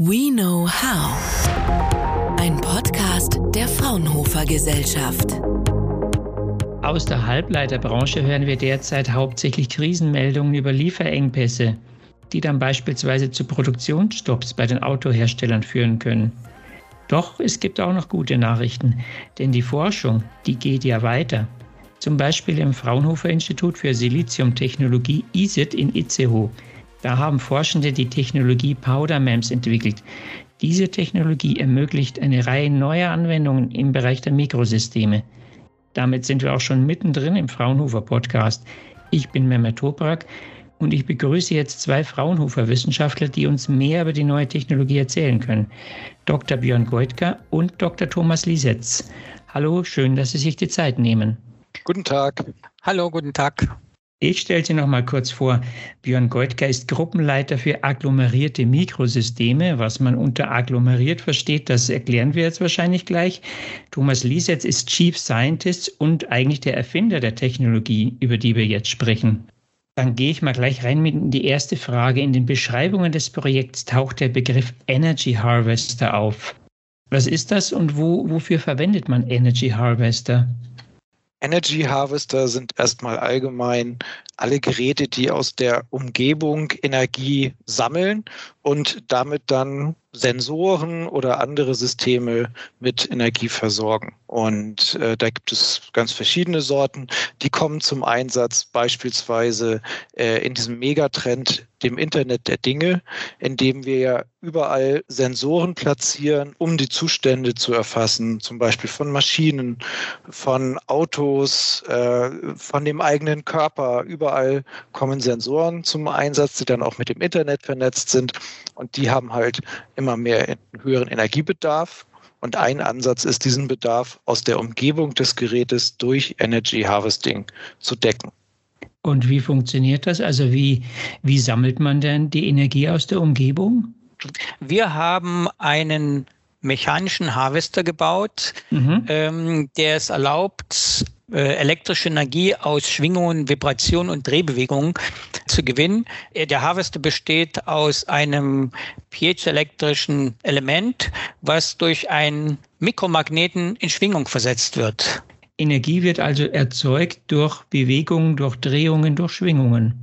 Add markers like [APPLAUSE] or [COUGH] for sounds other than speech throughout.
We Know How. Ein Podcast der Fraunhofer Gesellschaft. Aus der Halbleiterbranche hören wir derzeit hauptsächlich Krisenmeldungen über Lieferengpässe, die dann beispielsweise zu Produktionsstopps bei den Autoherstellern führen können. Doch es gibt auch noch gute Nachrichten, denn die Forschung, die geht ja weiter. Zum Beispiel im Fraunhofer Institut für Siliziumtechnologie ISIT in Itzehoe. Da haben Forschende die Technologie Powder MEMS entwickelt. Diese Technologie ermöglicht eine Reihe neuer Anwendungen im Bereich der Mikrosysteme. Damit sind wir auch schon mittendrin im Fraunhofer Podcast. Ich bin Mehmet Toprak und ich begrüße jetzt zwei Fraunhofer Wissenschaftler, die uns mehr über die neue Technologie erzählen können. Dr. Björn Goitka und Dr. Thomas Liesetz. Hallo, schön, dass Sie sich die Zeit nehmen. Guten Tag. Hallo, guten Tag. Ich stelle Sie noch mal kurz vor. Björn Goitka ist Gruppenleiter für agglomerierte Mikrosysteme. Was man unter agglomeriert versteht, das erklären wir jetzt wahrscheinlich gleich. Thomas Liesetz ist Chief Scientist und eigentlich der Erfinder der Technologie, über die wir jetzt sprechen. Dann gehe ich mal gleich rein mit in die erste Frage. In den Beschreibungen des Projekts taucht der Begriff Energy Harvester auf. Was ist das und wo, wofür verwendet man Energy Harvester? Energy Harvester sind erstmal allgemein alle Geräte, die aus der Umgebung Energie sammeln und damit dann Sensoren oder andere Systeme mit Energie versorgen. Und äh, da gibt es ganz verschiedene Sorten. Die kommen zum Einsatz beispielsweise äh, in diesem Megatrend, dem Internet der Dinge, in dem wir überall Sensoren platzieren, um die Zustände zu erfassen, zum Beispiel von Maschinen, von Autos, äh, von dem eigenen Körper. Überall kommen Sensoren zum Einsatz, die dann auch mit dem Internet vernetzt sind. Und die haben halt immer mehr höheren Energiebedarf. Und ein Ansatz ist, diesen Bedarf aus der Umgebung des Gerätes durch Energy Harvesting zu decken. Und wie funktioniert das? Also wie, wie sammelt man denn die Energie aus der Umgebung? Wir haben einen mechanischen Harvester gebaut, mhm. ähm, der es erlaubt, elektrische Energie aus Schwingungen, Vibrationen und Drehbewegungen zu gewinnen. Äh, der Harvester besteht aus einem piezoelektrischen Element, was durch einen Mikromagneten in Schwingung versetzt wird. Energie wird also erzeugt durch Bewegungen, durch Drehungen, durch Schwingungen.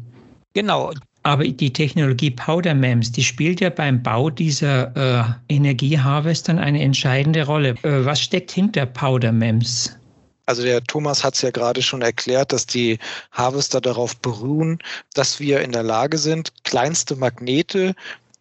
Genau. Aber die Technologie Powder MEMS, die spielt ja beim Bau dieser äh, Energieharvestern eine entscheidende Rolle. Äh, was steckt hinter Powder MEMS? Also der Thomas hat es ja gerade schon erklärt, dass die Harvester darauf beruhen, dass wir in der Lage sind, kleinste Magnete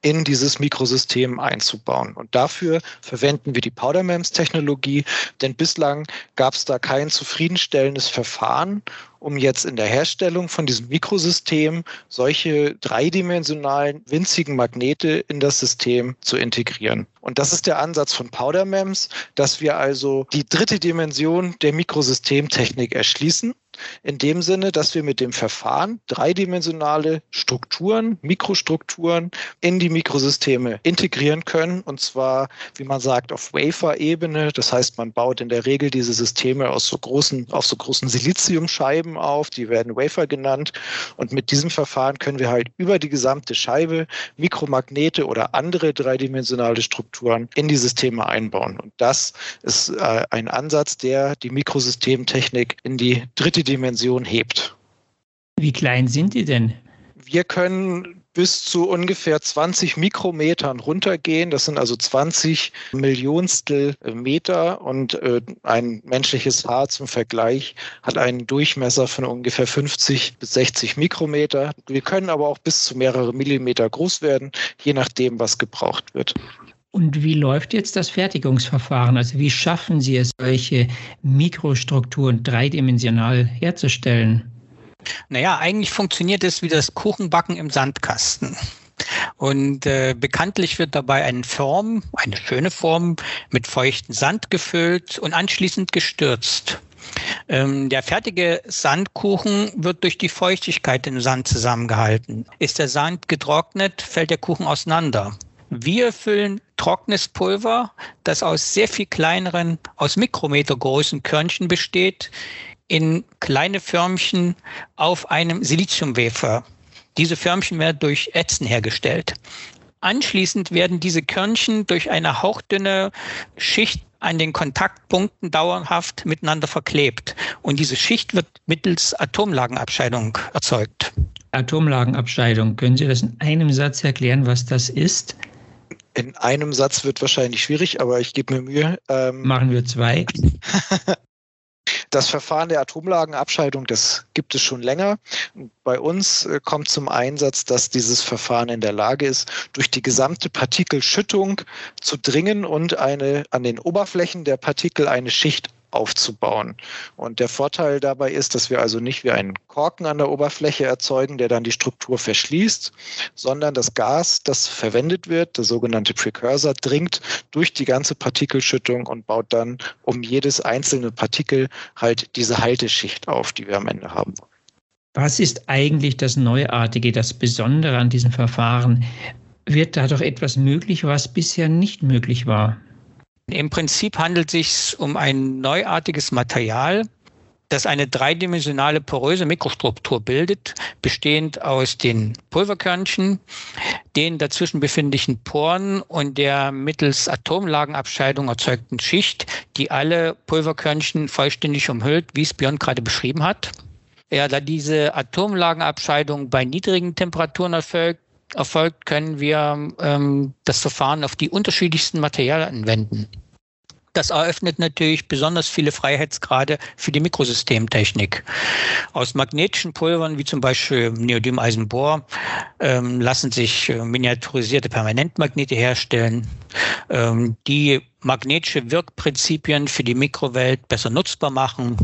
in dieses Mikrosystem einzubauen. Und dafür verwenden wir die Powder MEMS Technologie, denn bislang gab es da kein zufriedenstellendes Verfahren, um jetzt in der Herstellung von diesem Mikrosystem solche dreidimensionalen winzigen Magnete in das System zu integrieren. Und das ist der Ansatz von Powder MEMS, dass wir also die dritte Dimension der Mikrosystemtechnik erschließen in dem Sinne, dass wir mit dem Verfahren dreidimensionale Strukturen, Mikrostrukturen in die Mikrosysteme integrieren können. Und zwar, wie man sagt, auf Wafer-Ebene. Das heißt, man baut in der Regel diese Systeme aus so großen, auf so großen Siliziumscheiben auf. Die werden Wafer genannt. Und mit diesem Verfahren können wir halt über die gesamte Scheibe Mikromagnete oder andere dreidimensionale Strukturen in die Systeme einbauen. Und das ist äh, ein Ansatz, der die Mikrosystemtechnik in die dritte Dimension hebt. Wie klein sind die denn? Wir können bis zu ungefähr 20 Mikrometern runtergehen. Das sind also 20 Millionstel Meter und äh, ein menschliches Haar zum Vergleich hat einen Durchmesser von ungefähr 50 bis 60 Mikrometer. Wir können aber auch bis zu mehrere Millimeter groß werden, je nachdem, was gebraucht wird. Und wie läuft jetzt das Fertigungsverfahren? Also wie schaffen Sie es, solche Mikrostrukturen dreidimensional herzustellen? Naja, eigentlich funktioniert es wie das Kuchenbacken im Sandkasten. Und äh, bekanntlich wird dabei eine Form, eine schöne Form, mit feuchtem Sand gefüllt und anschließend gestürzt. Ähm, der fertige Sandkuchen wird durch die Feuchtigkeit im Sand zusammengehalten. Ist der Sand getrocknet, fällt der Kuchen auseinander. Wir füllen trockenes Pulver, das aus sehr viel kleineren, aus Mikrometer großen Körnchen besteht, in kleine Förmchen auf einem Siliziumwafer. Diese Förmchen werden durch Ätzen hergestellt. anschließend werden diese Körnchen durch eine hauchdünne Schicht an den Kontaktpunkten dauerhaft miteinander verklebt. Und diese Schicht wird mittels Atomlagenabscheidung erzeugt. Atomlagenabscheidung. Können Sie das in einem Satz erklären, was das ist? In einem Satz wird wahrscheinlich schwierig, aber ich gebe mir Mühe. Ähm, Machen wir zwei. [LAUGHS] Das Verfahren der Atomlagenabscheidung, das gibt es schon länger. Bei uns äh, kommt zum Einsatz, dass dieses Verfahren in der Lage ist, durch die gesamte Partikelschüttung zu dringen und eine an den Oberflächen der Partikel eine Schicht aufzubauen. Und der Vorteil dabei ist, dass wir also nicht wie einen Korken an der Oberfläche erzeugen, der dann die Struktur verschließt, sondern das Gas, das verwendet wird, der sogenannte Precursor, dringt durch die ganze Partikelschüttung und baut dann um jedes einzelne Partikel halt diese Halteschicht auf, die wir am Ende haben. Was ist eigentlich das Neuartige, das Besondere an diesem Verfahren? Wird da doch etwas möglich, was bisher nicht möglich war? Im Prinzip handelt es sich um ein neuartiges Material, das eine dreidimensionale poröse Mikrostruktur bildet, bestehend aus den Pulverkörnchen, den dazwischen befindlichen Poren und der mittels Atomlagenabscheidung erzeugten Schicht, die alle Pulverkörnchen vollständig umhüllt, wie es Björn gerade beschrieben hat. Ja, da diese Atomlagenabscheidung bei niedrigen Temperaturen erfolgt, erfolgt, können wir ähm, das Verfahren auf die unterschiedlichsten Materialien anwenden. Das eröffnet natürlich besonders viele Freiheitsgrade für die Mikrosystemtechnik. Aus magnetischen Pulvern wie zum Beispiel Neodym-Eisenbohr ähm, lassen sich äh, miniaturisierte Permanentmagnete herstellen, ähm, die magnetische Wirkprinzipien für die Mikrowelt besser nutzbar machen.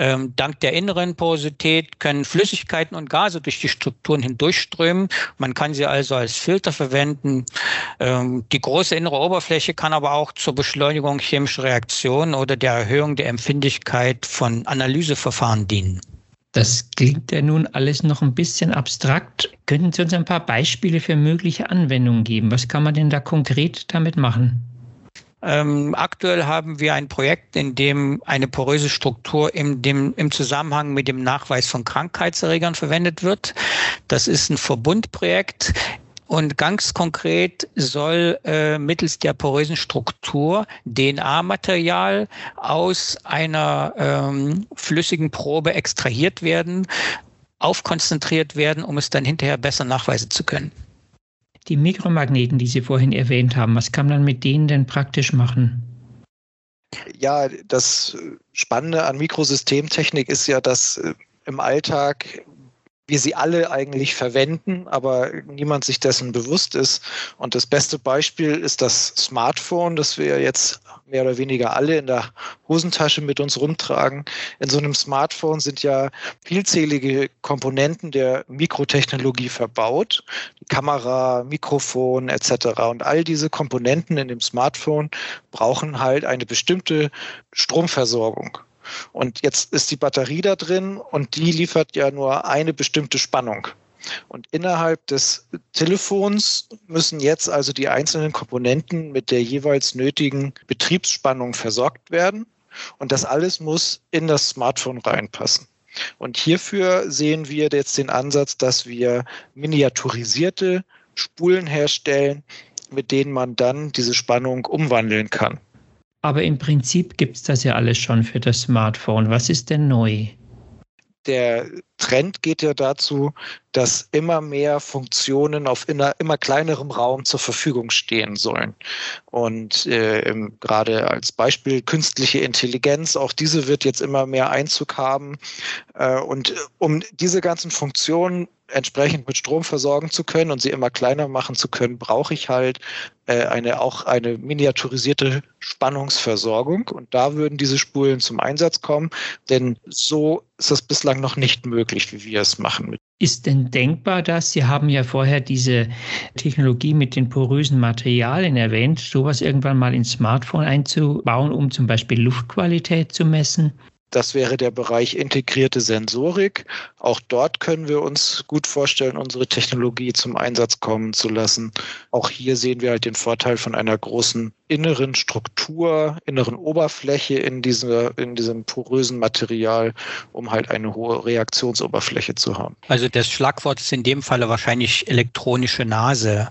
Ähm, dank der inneren Porosität können Flüssigkeiten und Gase durch die Strukturen hindurchströmen. Man kann sie also als Filter verwenden. Ähm, die große innere Oberfläche kann aber auch zur Beschleunigung chemischer Reaktionen oder der Erhöhung der Empfindlichkeit von Analyseverfahren dienen. Das klingt ja nun alles noch ein bisschen abstrakt. Könnten Sie uns ein paar Beispiele für mögliche Anwendungen geben? Was kann man denn da konkret damit machen? Ähm, aktuell haben wir ein Projekt, in dem eine poröse Struktur im, dem, im Zusammenhang mit dem Nachweis von Krankheitserregern verwendet wird. Das ist ein Verbundprojekt. Und ganz konkret soll äh, mittels der porösen Struktur DNA-Material aus einer ähm, flüssigen Probe extrahiert werden, aufkonzentriert werden, um es dann hinterher besser nachweisen zu können. Die Mikromagneten, die Sie vorhin erwähnt haben, was kann man mit denen denn praktisch machen? Ja, das Spannende an Mikrosystemtechnik ist ja, dass äh, im Alltag wir sie alle eigentlich verwenden, aber niemand sich dessen bewusst ist. Und das beste Beispiel ist das Smartphone, das wir jetzt mehr oder weniger alle in der Hosentasche mit uns rumtragen. In so einem Smartphone sind ja vielzählige Komponenten der Mikrotechnologie verbaut. Kamera, Mikrofon etc. Und all diese Komponenten in dem Smartphone brauchen halt eine bestimmte Stromversorgung. Und jetzt ist die Batterie da drin und die liefert ja nur eine bestimmte Spannung. Und innerhalb des Telefons müssen jetzt also die einzelnen Komponenten mit der jeweils nötigen Betriebsspannung versorgt werden. Und das alles muss in das Smartphone reinpassen. Und hierfür sehen wir jetzt den Ansatz, dass wir miniaturisierte Spulen herstellen, mit denen man dann diese Spannung umwandeln kann. Aber im Prinzip gibt es das ja alles schon für das Smartphone. Was ist denn neu? Der Trend geht ja dazu, dass immer mehr Funktionen auf immer, immer kleinerem Raum zur Verfügung stehen sollen. Und äh, gerade als Beispiel künstliche Intelligenz, auch diese wird jetzt immer mehr Einzug haben. Äh, und um diese ganzen Funktionen entsprechend mit Strom versorgen zu können und sie immer kleiner machen zu können, brauche ich halt äh, eine auch eine miniaturisierte Spannungsversorgung. Und da würden diese Spulen zum Einsatz kommen, denn so ist das bislang noch nicht möglich, wie wir es machen. Ist denn denkbar, dass Sie haben ja vorher diese Technologie mit den porösen Materialien erwähnt, sowas irgendwann mal ins Smartphone einzubauen, um zum Beispiel Luftqualität zu messen? Das wäre der Bereich integrierte Sensorik. Auch dort können wir uns gut vorstellen, unsere Technologie zum Einsatz kommen zu lassen. Auch hier sehen wir halt den Vorteil von einer großen inneren Struktur, inneren Oberfläche in, dieser, in diesem porösen Material, um halt eine hohe Reaktionsoberfläche zu haben. Also das Schlagwort ist in dem Falle wahrscheinlich elektronische Nase.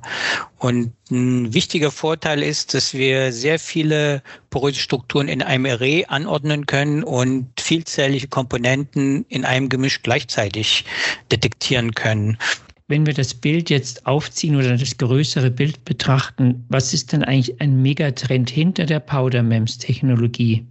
Und ein wichtiger Vorteil ist, dass wir sehr viele poröse Strukturen in einem Array anordnen können und vielzählige Komponenten in einem Gemisch gleichzeitig detektieren können. Wenn wir das Bild jetzt aufziehen oder das größere Bild betrachten, was ist denn eigentlich ein Megatrend hinter der Powder MEMS Technologie?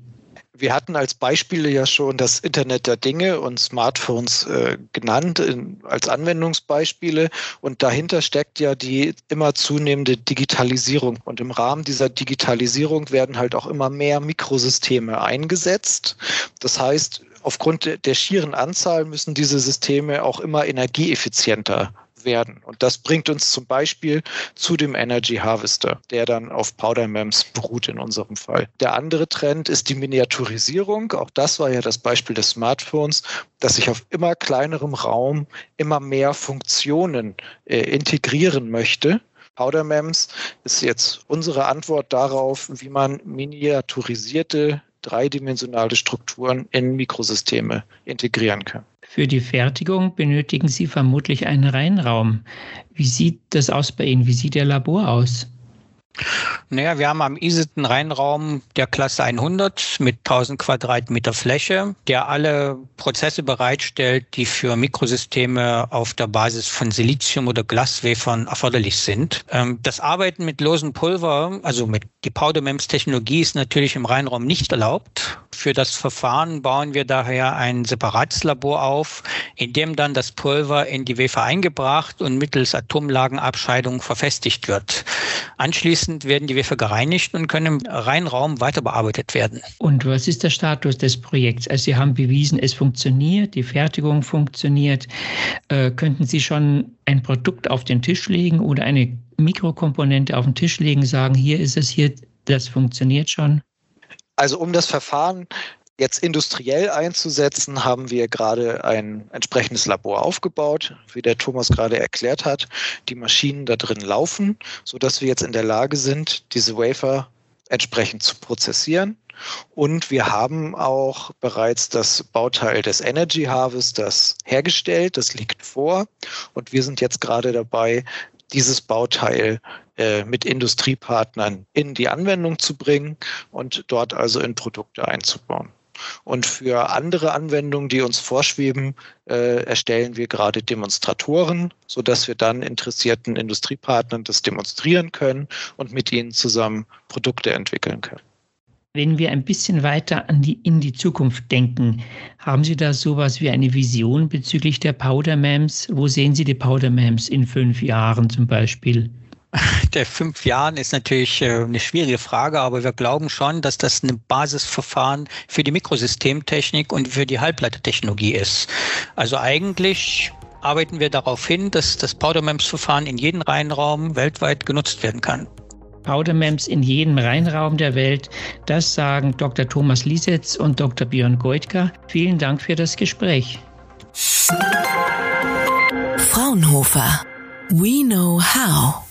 Wir hatten als Beispiele ja schon das Internet der Dinge und Smartphones äh, genannt in, als Anwendungsbeispiele. Und dahinter steckt ja die immer zunehmende Digitalisierung. Und im Rahmen dieser Digitalisierung werden halt auch immer mehr Mikrosysteme eingesetzt. Das heißt, aufgrund der schieren Anzahl müssen diese Systeme auch immer energieeffizienter werden. Und das bringt uns zum Beispiel zu dem Energy Harvester, der dann auf Powder MEMS beruht in unserem Fall. Der andere Trend ist die Miniaturisierung. Auch das war ja das Beispiel des Smartphones, dass sich auf immer kleinerem Raum immer mehr Funktionen äh, integrieren möchte. Powder MEMS ist jetzt unsere Antwort darauf, wie man miniaturisierte dreidimensionale Strukturen in Mikrosysteme integrieren kann. Für die Fertigung benötigen Sie vermutlich einen Reinraum. Wie sieht das aus bei Ihnen? Wie sieht Ihr Labor aus? Naja, wir haben am ISIT einen Reinraum der Klasse 100 mit 1000 Quadratmeter Fläche, der alle Prozesse bereitstellt, die für Mikrosysteme auf der Basis von Silizium oder Glaswafern erforderlich sind. Ähm, das Arbeiten mit losen Pulver, also mit die Powder MEMS Technologie ist natürlich im Reinraum nicht erlaubt. Für das Verfahren bauen wir daher ein separates Labor auf, in dem dann das Pulver in die Wafer eingebracht und mittels Atomlagenabscheidung verfestigt wird. Anschließend werden die Wafer gereinigt und können im Reinraum weiter bearbeitet werden. Und was ist der Status des Projekts? Also Sie haben bewiesen, es funktioniert, die Fertigung funktioniert. Äh, könnten Sie schon ein Produkt auf den Tisch legen oder eine Mikrokomponente auf den Tisch legen, sagen, hier ist es, hier, das funktioniert schon? Also um das Verfahren jetzt industriell einzusetzen, haben wir gerade ein entsprechendes Labor aufgebaut, wie der Thomas gerade erklärt hat. Die Maschinen da drin laufen, sodass wir jetzt in der Lage sind, diese Wafer entsprechend zu prozessieren. Und wir haben auch bereits das Bauteil des Energy Harvesters hergestellt. Das liegt vor. Und wir sind jetzt gerade dabei, dieses Bauteil äh, mit Industriepartnern in die Anwendung zu bringen und dort also in Produkte einzubauen. Und für andere Anwendungen, die uns vorschweben, äh, erstellen wir gerade Demonstratoren, sodass wir dann interessierten Industriepartnern das demonstrieren können und mit ihnen zusammen Produkte entwickeln können. Wenn wir ein bisschen weiter an die, in die Zukunft denken, haben Sie da sowas wie eine Vision bezüglich der Powder MEMS? Wo sehen Sie die Powder MEMS in fünf Jahren zum Beispiel? [LAUGHS] Der fünf Jahren ist natürlich äh, eine schwierige Frage, aber wir glauben schon, dass das ein Basisverfahren für die Mikrosystemtechnik und für die Halbleitertechnologie ist. Also eigentlich arbeiten wir darauf hin, dass das Powder MEMS Verfahren in jedem Reihenraum weltweit genutzt werden kann. Powder MEMS in jedem Reinraum der Welt. Das sagen Dr. Thomas Liesetz und Dr. Björn Goitka. Vielen Dank für das Gespräch. Fraunhofer. We know how.